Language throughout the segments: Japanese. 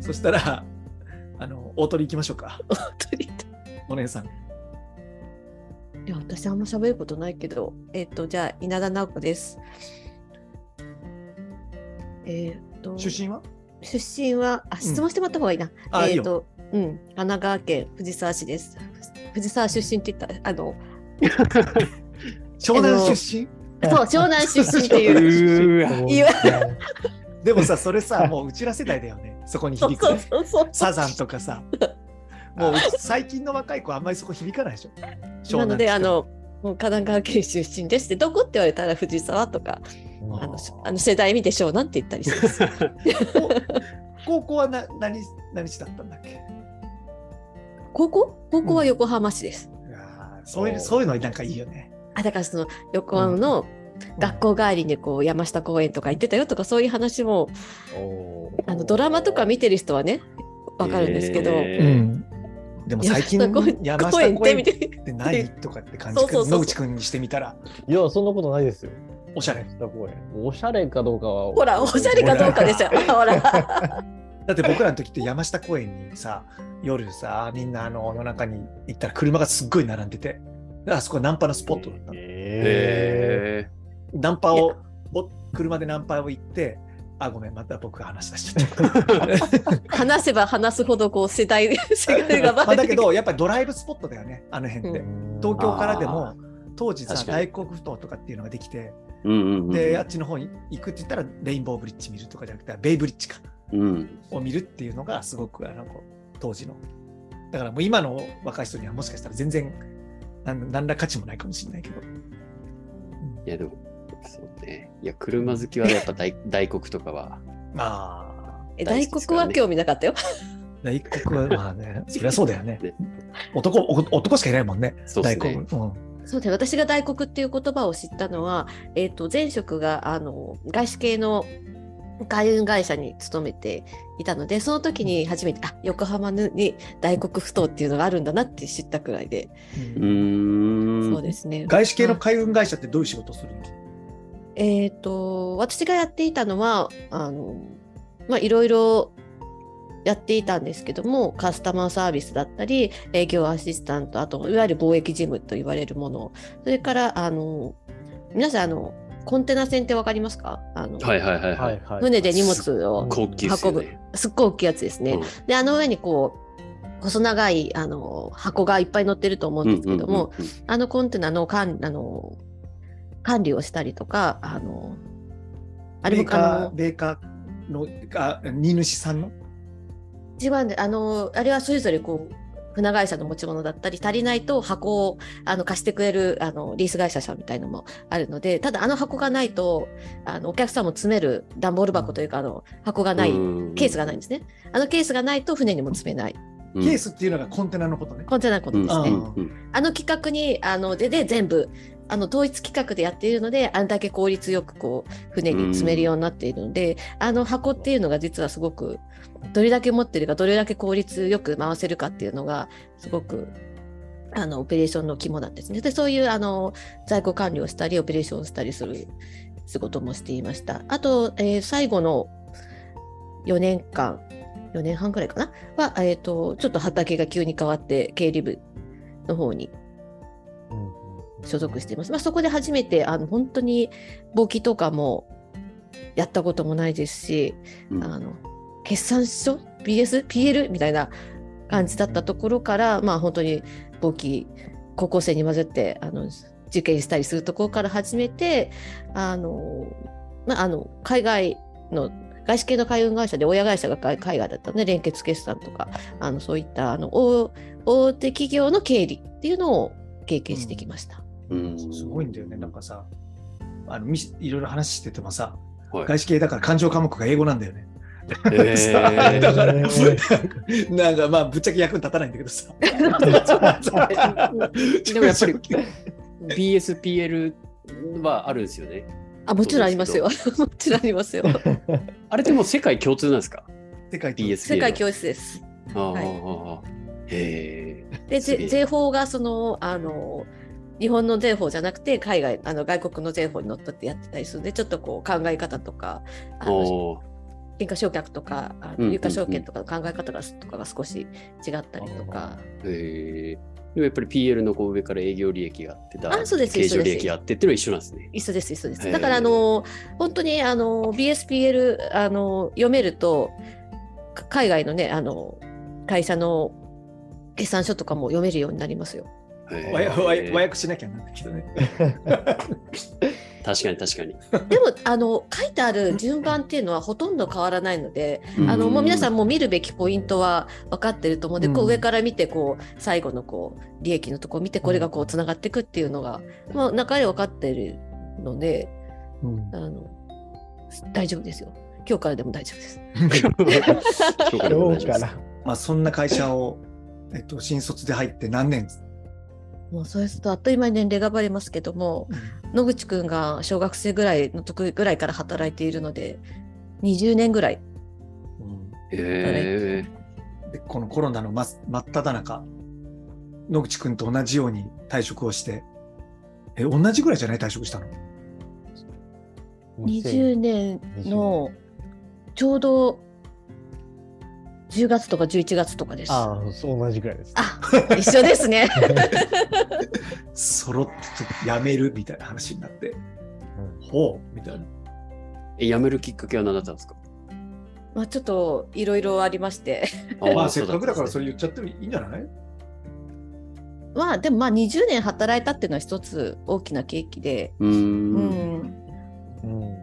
そしたら、あの、大鳥行きましょうか。本当にお姉さん。いや私あんま喋ることないけど、えっ、と、じゃあ、稲田直子です。えっ、と、出身は？出身は、あ、質問してもらった方がいいな。あいいよえっ、と、うん、神奈川県藤沢市です。藤沢出身って言ったら、あの、湘南出身？そう、湘南出身っていう。うーわいや でもさ、それさ、もううちら世代だよね。そこに響くね。そうそうそう。サザンとかさ。もう最近の若い子あんまりそこ響かないでしょ。湘なので、南ってあの、もう神奈川県出身ですって、どこって言われたら藤沢とか、あのあの世代見て湘南って言ったりします。高校はな何何市だったんだっけ？高校？高校は横浜市です。いやーそういうそういうのなんかいいよね。あだからその横浜の学校帰りにこう山下公園とか行ってたよとかそういう話もあのドラマとか見てる人はねわかるんですけど、えー。うん。でも最近山下公園っってみてて何とかって感じ。野口くんにしてみたら。いや、そんなことないですよ。おしゃれ。下公園。おしゃれかどうかは。ほらおしゃれかどうかですよ。ほらだって僕ら。の時って山下公園にさ夜さみんなあの夜中に行ったら車がすっごい並んでてあそこはナンパのスポットだったの。ええナンパをぼ車でナンパを行ってあごめんまた僕が話し出しちゃった。話せば話すほどこう世代 世代がだけどやっぱりドライブスポットだよねあの辺って。東京からでもあ当時さ大黒ふ頭とかっていうのができてーうんうんうん。であっちの方に行くって言ったらレインボーブリッジ見るとかじゃなくてベイブリッジかうん。を見るっていうのがすごくあのこう当時のだからもう今の若い人にはもしかしたら全然何ら価値もないかもしれないけど。いや、でも、そうね。いや、車好きはやっぱ大大黒とかは。まあえ大黒は興味なかったよ。大黒はまあね そりゃそうだよね。ね男お男しかいないもんね。そうね。大黒、うん。そうで私が大黒っていう言葉を知ったのは、えっと前職があの外資系の海運会社に勤めていたのでその時に初めてあ横浜に大黒ふ頭っていうのがあるんだなって知ったくらいで、うーん。そうですね。外資系の海運会社ってどういう仕事をするの？えっ、と私がやっていたのはあのまあいろいろやっていたんですけどもカスタマーサービスだったり営業アシスタントあといわゆる貿易事務と言われるもの。それからあの皆さんあのコンテナ船ってわかりますか？あの、はいはいはいははい。船で荷物を運ぶね。すっごい大きいやつですね。うんであの上にこう細長いあの箱がいっぱい乗ってると思うんですけども、うんうんあのコンテナの管あの管理をしたりとかあのあれメーカもあのーメーカーのあ荷主さんの？一番であのあれはそれぞれこう船会社の持ち物だったり足りないと箱をあの貸してくれるあのリース会社さんみたいのもあるのでただあの箱がないとあのお客さんも詰める段ボール箱というかあの箱がない、ケースがないんですね。あのケースがないと船にも積めない。うん。ケースっていうのがコンテナのことね。コンテナのことですね。あの企画にあのでで全部あの統一企画でやっているのであんだけ効率よくこう船に積めるようになっているので、あの箱っていうのが実はすごくどれだけ持ってるかどれだけ効率よく回せるかっていうのがすごくあのオペレーションの肝なんですね。でそういうあの在庫管理をしたりオペレーションをしたりする仕事もしていました。あと、えー最後の4年間4年半くらいかな？は、えー、とちょっと畑が急に変わって経理部の方に所属しています。まあ、そこで初めてあの本当に簿記とかもやったこともないですし、うんあの決算書？BS、PL みたいな感じだったところから、まあ、本当に簿記高校生に混ぜてあの受験したりするところから始めてあの、まあ、あの海外の外資系の海運会社で親会社が海海外だったので連結決算とかあのそういったあの大大手企業の経理っていうのを経験してきました。うんすごいんだよね。なんかさ、あのみいろいろ話しててもさ、はい外資系だから感情科目が英語なんだよね。へー だから、へーなんかまあぶっちゃけ役に立たないんだけどさ。でもやっぱり BSPL はあるんですよね。あもちろんありますよ。もちろんありますよ。あれってもう世界共通なんですか？世界と ?BSPL。世界教室です。ああ、はいああへえ。で、税法がその、あの、日本の税法じゃなくて海外あの外国の税法にのっとってやってたりするのでちょっとこう考え方とかあの減価償却とか有価証券とかの考え方がとかが少し違ったりとか、へえ。でもやっぱり PL のこう上から営業利益があって、だあそうです経常利益があってっていうのは一緒なんですね。一緒です一緒です。だからあの本当にあの BSPL あの読めるとか海外のねあの会社の決算書とかも読めるようになりますよ。和訳しなきゃなんだけどね。確かに確かに。でもあの書いてある順番っていうのはほとんど変わらないので、あのもう皆さんもう見るべきポイントは分かってると思うんで、こううん上から見てこう最後のこう利益のところを見てこれがこうつながっていくっていうのが、まあ、中で分かってるのでうんあの大丈夫ですよ。今日からでも大丈夫です。今日からでも大丈夫です今日から。まあそんな会社を、えっと、新卒で入って何年、もうそうするとあっという間に年齢がバレますけども野口くんが小学生ぐらいの時ぐらいから働いているので20年ぐらいへでこのコロナの真真っ只中野口君と同じように退職をしてえ同じぐらいじゃない退職したの？20年のちょうど10月とか11月とかです。あああ、そう同じぐらいです。一緒ですね。揃ってちょっと辞めるみたいな話になって、ほうみたいな。え。辞めるきっかけは何だったんですか？まあちょっといろいろありまして。まあせっかくだからそれ。れ言っちゃってもいいんじゃない？まあでもまあ20年働いたっていうのは一つ大きな契機で、うんん、うん。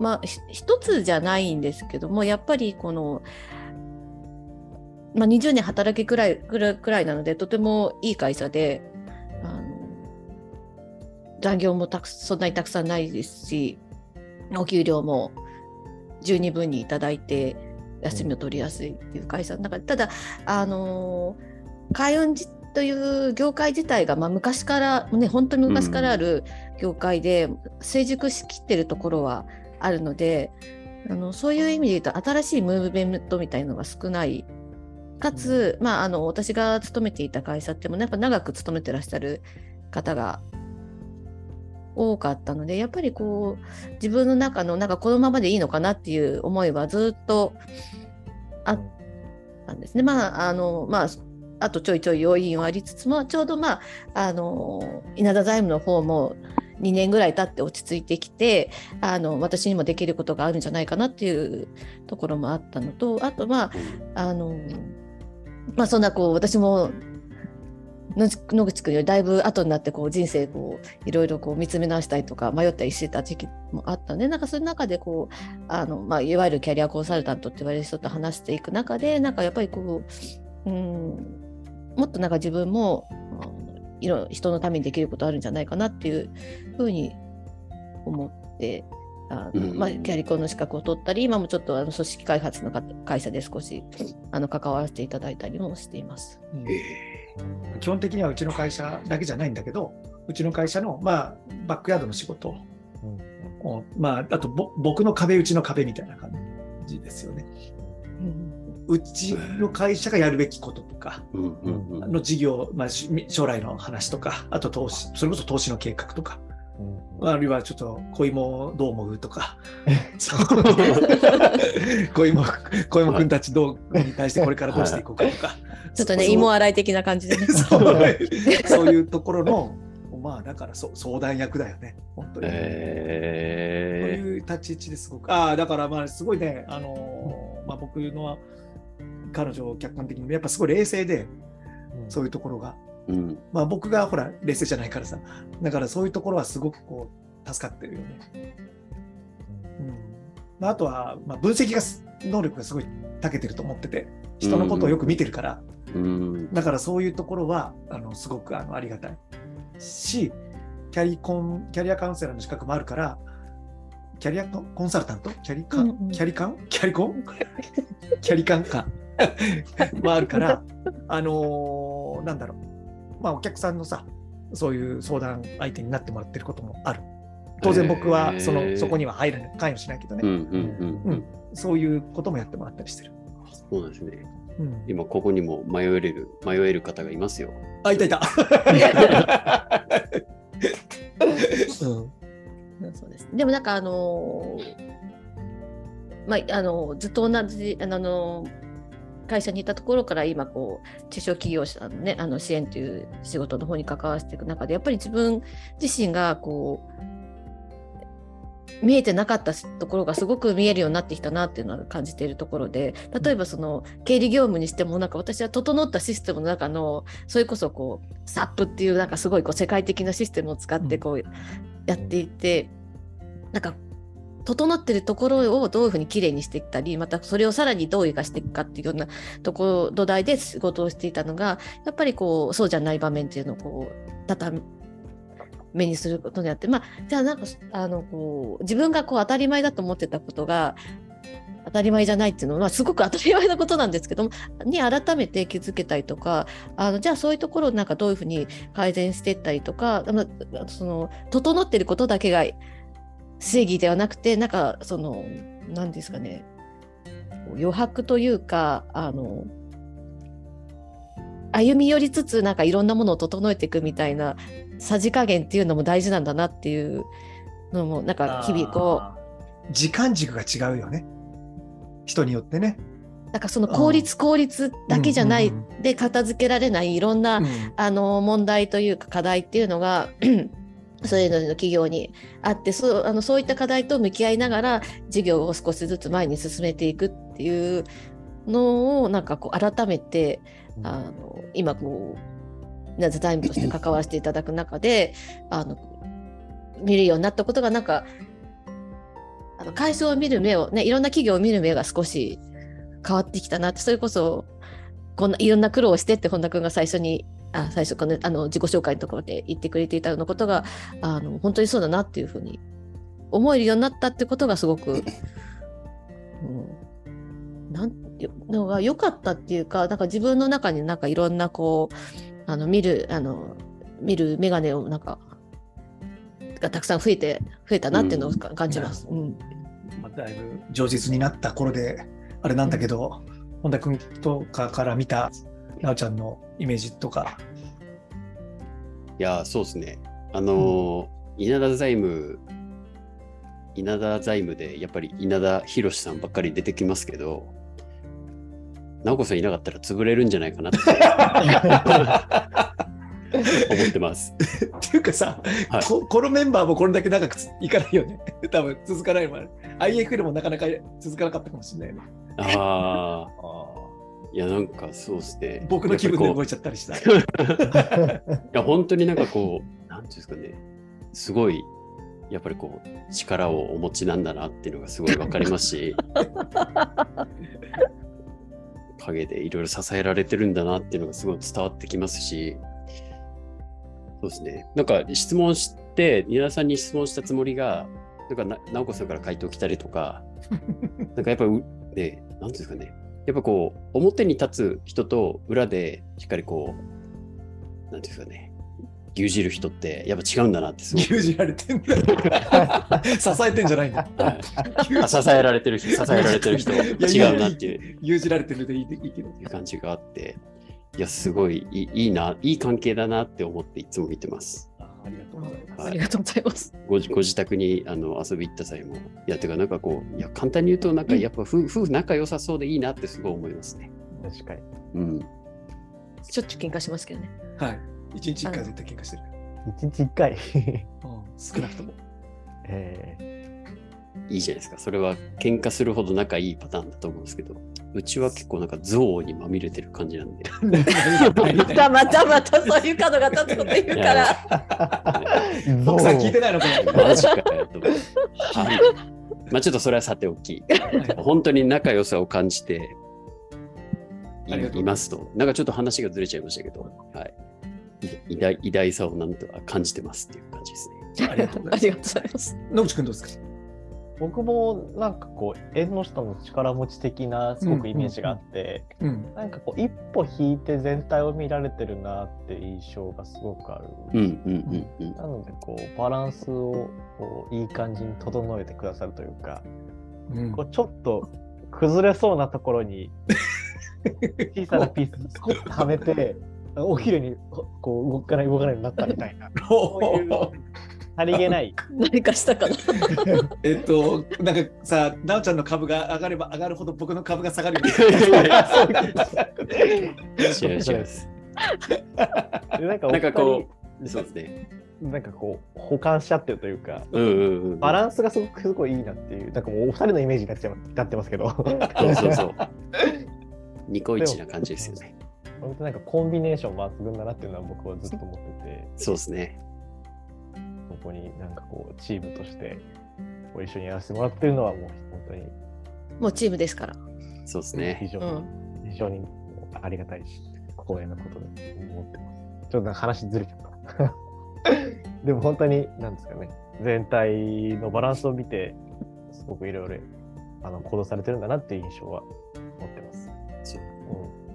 まあひ一つじゃないんですけどもやっぱりこの、まあ、20年働きくらいくらいくらいなのでとてもいい会社であの残業もたくそんなにたくさんないですしお給料も十二分にいただいて休みを取りやすいっていう会社。の中でただあの海運という業界自体が、まあ、昔からね本当に昔からある業界で成熟しきってるところはあるのであのそういう意味で言うと新しいムーブメントみたいのが少ないかつ、まあ、あの私が勤めていた会社っても、やっぱ長く勤めてらっしゃる方が多かったのでやっぱりこう自分の中のなんかこのままでいいのかなっていう思いはずっとあったんですね。まああのまああとちょいちょい要因はありつつもちょうどまああの稲田財務の方も2年ぐらい経って落ち着いてきてあの私にもできることがあるんじゃないかなっていうところもあったのとあとまああのまあそんなこう私も野口君よりだいぶ後になってこう人生こういろいろこう見つめ直したりとか迷ったりしてた時期もあったのでなんかそういう中でこうあの、まあ、いわゆるキャリアコンサルタントって言われる人と話していく中でなんかやっぱりこう、うん、もっとなんか自分もいろ人のためにできることあるんじゃないかなっていうふうに思って。あのうん。まあ、キャリコンの資格を取ったり今もちょっとあの組織開発のか会社で少しあの関わらせていただいたりもしています。え基本的にはうちの会社だけじゃないんだけど、うちの会社の、まあ、バックヤードの仕事を、まあ、あとぼ僕の壁、うちの壁みたいな感じですよね。うちの会社がやるべきこととか、ーうん。うん。うん。の事業、まあ、し将来の話とか、あと投資、それこそ投資の計画とか、あるいはちょっと恋もどう思うとか、そう。恋も、恋も君たちどうに対してこれからどうしていこうかとか、ちょっとね、芋洗い的な感じでね。そう。そういうところの、まあだからそ相談役だよね、本当に。えそういう立ち位置ですごく。ああ、だからまあすごいね、あのーまあ、僕の彼女を客観的に、やっぱすごい冷静で、そういうところが。ーうん。まあ僕がほら、冷静じゃないからさ、だからそういうところはすごくこう、助かってるよね。うん。まあ、あとは、まあ、分析がす能力がすごい長けてると思ってて、人のことをよく見てるから、うん。だからそういうところはあのすごくあのありがたい。し、キャリコン、キャリアカウンセラーの資格もあるから、キャリアコンサルタント？キャリカン、キャリカン？キャリコン？キャリカンか。もあるから、あのーなんだろう。まあお客さんのさ、そういう相談相手になってもらってることもある。当然僕はその、へーそこには入らない、関与しないけどね、うんうんうんうんそういうこともやってもらったりしてる。そうですね。うん今ここにも迷える、迷える方がいますよ。あ、いたいた。うんそうです。でもなんかあのーまああのずっと同じあのあの会社にいたところから今こう中小企業者のねあの支援という仕事の方に関わっていく中でやっぱり自分自身がこう見えてなかったところがすごく見えるようになってきたなっていうのは感じているところで例えばその経理業務にしてもなんか私は整ったシステムの中のそれこそこう SAP っていうなんかすごいこう世界的なシステムを使ってこうやっていてなんか整ってるところをどういうふうにきれいにしていったりまたそれをさらにどう生かしていくかっていうようなところ土台で仕事をしていたのがやっぱりこうそうじゃない場面っていうのをこう畳目にすることによってまあじゃあなんかあのこう自分がこう当たり前だと思ってたことが当たり前じゃないっていうのはすごく当たり前なことなんですけどもに改めて気づけたりとかあのじゃあそういうところをなんかどういうふうに改善していったりとかその整ってることだけが正義ではなくてなんかその何ですかね。余白というかあの歩み寄りつつなんかいろんなものを整えていくみたいなさじ加減っていうのも大事なんだなっていうのもなんか日々こあー時間軸が違うよね。人によってね。うなんかその効率効率だけじゃないで片付けられないいろんな、うん。あの問題というか課題っていうのがそれぞれの企業にあってそうあのそういった課題と向き合いながら事業を少しずつ前に進めていくっていうのをなんかこう改めてあの今こうナズタイムとして関わらせていただく中であの見るようになったことがなんかあの会社を見る目をねいろんな企業を見る目が少し変わってきたなってそれこそこんないろんな苦労をしてって本田君が最初にあ最初このあの自己紹介のところで言ってくれていたようなことがあの本当にそうだなっていうふうに思えるようになったってことがすごく、うん、なんのが良かったっていうかなんか自分の中になんかいろんなこうあの見るあの見る眼鏡をなんかがたくさん増えて増えたなっていうのをか感じます。うん。まあだいぶ上実になった頃であれなんだけど、本田君とかから見たなおちゃんのイメージとか。いやー、そうですね。あのー稲田財務、稲田財務でやっぱり稲田博さんばっかり出てきますけど、直子さんいなかったら潰れるんじゃないかなって思ってます。っていうかさ、はいここのメンバーもこれだけ長くついかないよね。多分続かないもんね。IFL もなかなか続かなかったかもしれないね。ああ、いや、なんかそうですね。僕の気分で動いちゃったりした。う いや、本当になんかこう、なんていうんですかね、すごい、やっぱりこう、力をお持ちなんだなっていうのがすごいわかりますし、陰でいろいろ支えられてるんだなっていうのがすごい伝わってきますし、そうですね。なんか質問して、ニラさんに質問したつもりが、なんかな直子さんから回答来たりとか、なんかやっぱう、ね、なんていうんですかね、やっぱこう、表に立つ人と裏でしっかりこう、なんていうんですかね、牛耳る人ってやっぱ違うんだなってすごく。牛耳られてんだ。支えてんじゃないんだ。はいあ支えられてる人、支えられてる人、違うなっていう牛耳られてるでいいいいけど。いう感じがあって、いや、すごいいいいいな、いい関係だなって思っていつも見てます。あありがとうございます。ありがとうございます。ごご自宅にあの遊び行った際も、いや、てか、なんかこう、いや、簡単に言うと、なんかやっぱ夫夫婦仲良さそうでいいなってすごい思いますね。確かに。うん。しょっちゅう喧嘩しますけどね。はい。一日一回は絶対喧嘩してる。一日一回。うん、少なくとも。えいいじゃないですか。それは喧嘩するほど仲いいパターンだと思うんですけど、うちは結構なんか憎悪にまみれてる感じなんで。またまたまたそういう角が立つこと言うから。ー、奥さん聞いてないのこれ。マジかよと。はい。まあちょっとそれはさておき、本当に仲良さを感じていますと。なんかちょっと話がずれちゃいましたけど、はい。い偉大偉大さをなんとか感じてますっていう感じですね。ありがとうございますありがとうございます。野口君どうですか？僕もなんかこう縁の下の力持ち的なすごくイメージがあって、うん。なんかこう一歩引いて全体を見られてるなって印象がすごくある。うんうんうんうん。なのでこうバランスをこういい感じに整えてくださるというか、うんこうちょっと崩れそうなところに 小さなピーススコッとはめて、お昼にこう動かない動かないようになったみたいな、そういうさりげない。何かしたかな。えっと、なんかさ、なおちゃんの株が上がれば上がるほど僕の株が下がるよ違う違うです。でなんかおなんかこう、そうですね。なんかこう補完し合ってるというか、うんうんうん。バランスがすごくすごいいいなっていう、なんかもうお二人のイメージになっちゃうなってますけど、そうそうそう。ニコイチな感じですよね。本当なんかコンビネーション抜群だなっていうのは僕はずっと思ってて、そうですね。ここになんかこうチームとしてこう一緒にやらせてもらってるのはもう本当にもうチームですから。そうですね。非常に、うん。非常にありがたいし、光栄なことで思ってます。ちょっと話ずれちゃった。でも本当に、なんですかね、全体のバランスを見て、すごくいろいろあの行動されてるんだなっていう印象は持ってます。そううん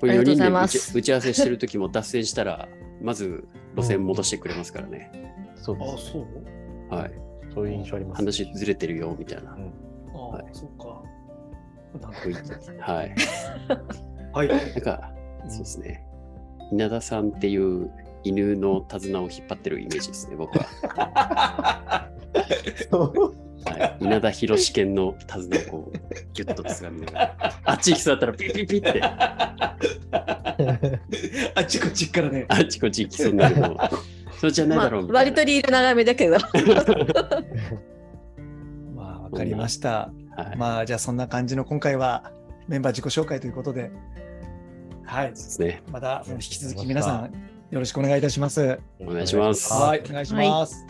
これ4ありがとうご人で打ざいますち打ち合わせしてる時も脱線したら、まず路線戻してくれますからね。そうあ、です、そう？はい。そういう印象あります。話ずれてるよ、みたいな。あ、はいそうか。なるこういうはい。はい。なんか、そうですね。稲田さんっていう犬の手綱を引っ張ってるイメージですね、僕は。そうはい、稲田博士犬の手綱をこうギュッとつかみながら、あっち行きそうだったらピッピッピッって、あっちこっちからね。あっちこっち行きそうになるの。そうじゃないまあだろうみたいな。割とリール長めだけど。まあ、わかりました。はい、まあ、じゃあそんな感じの今回はメンバー自己紹介ということで、はい。そうですね。また引き続き皆さんよろしくお願いいたします。お願いしますはい、お願いします。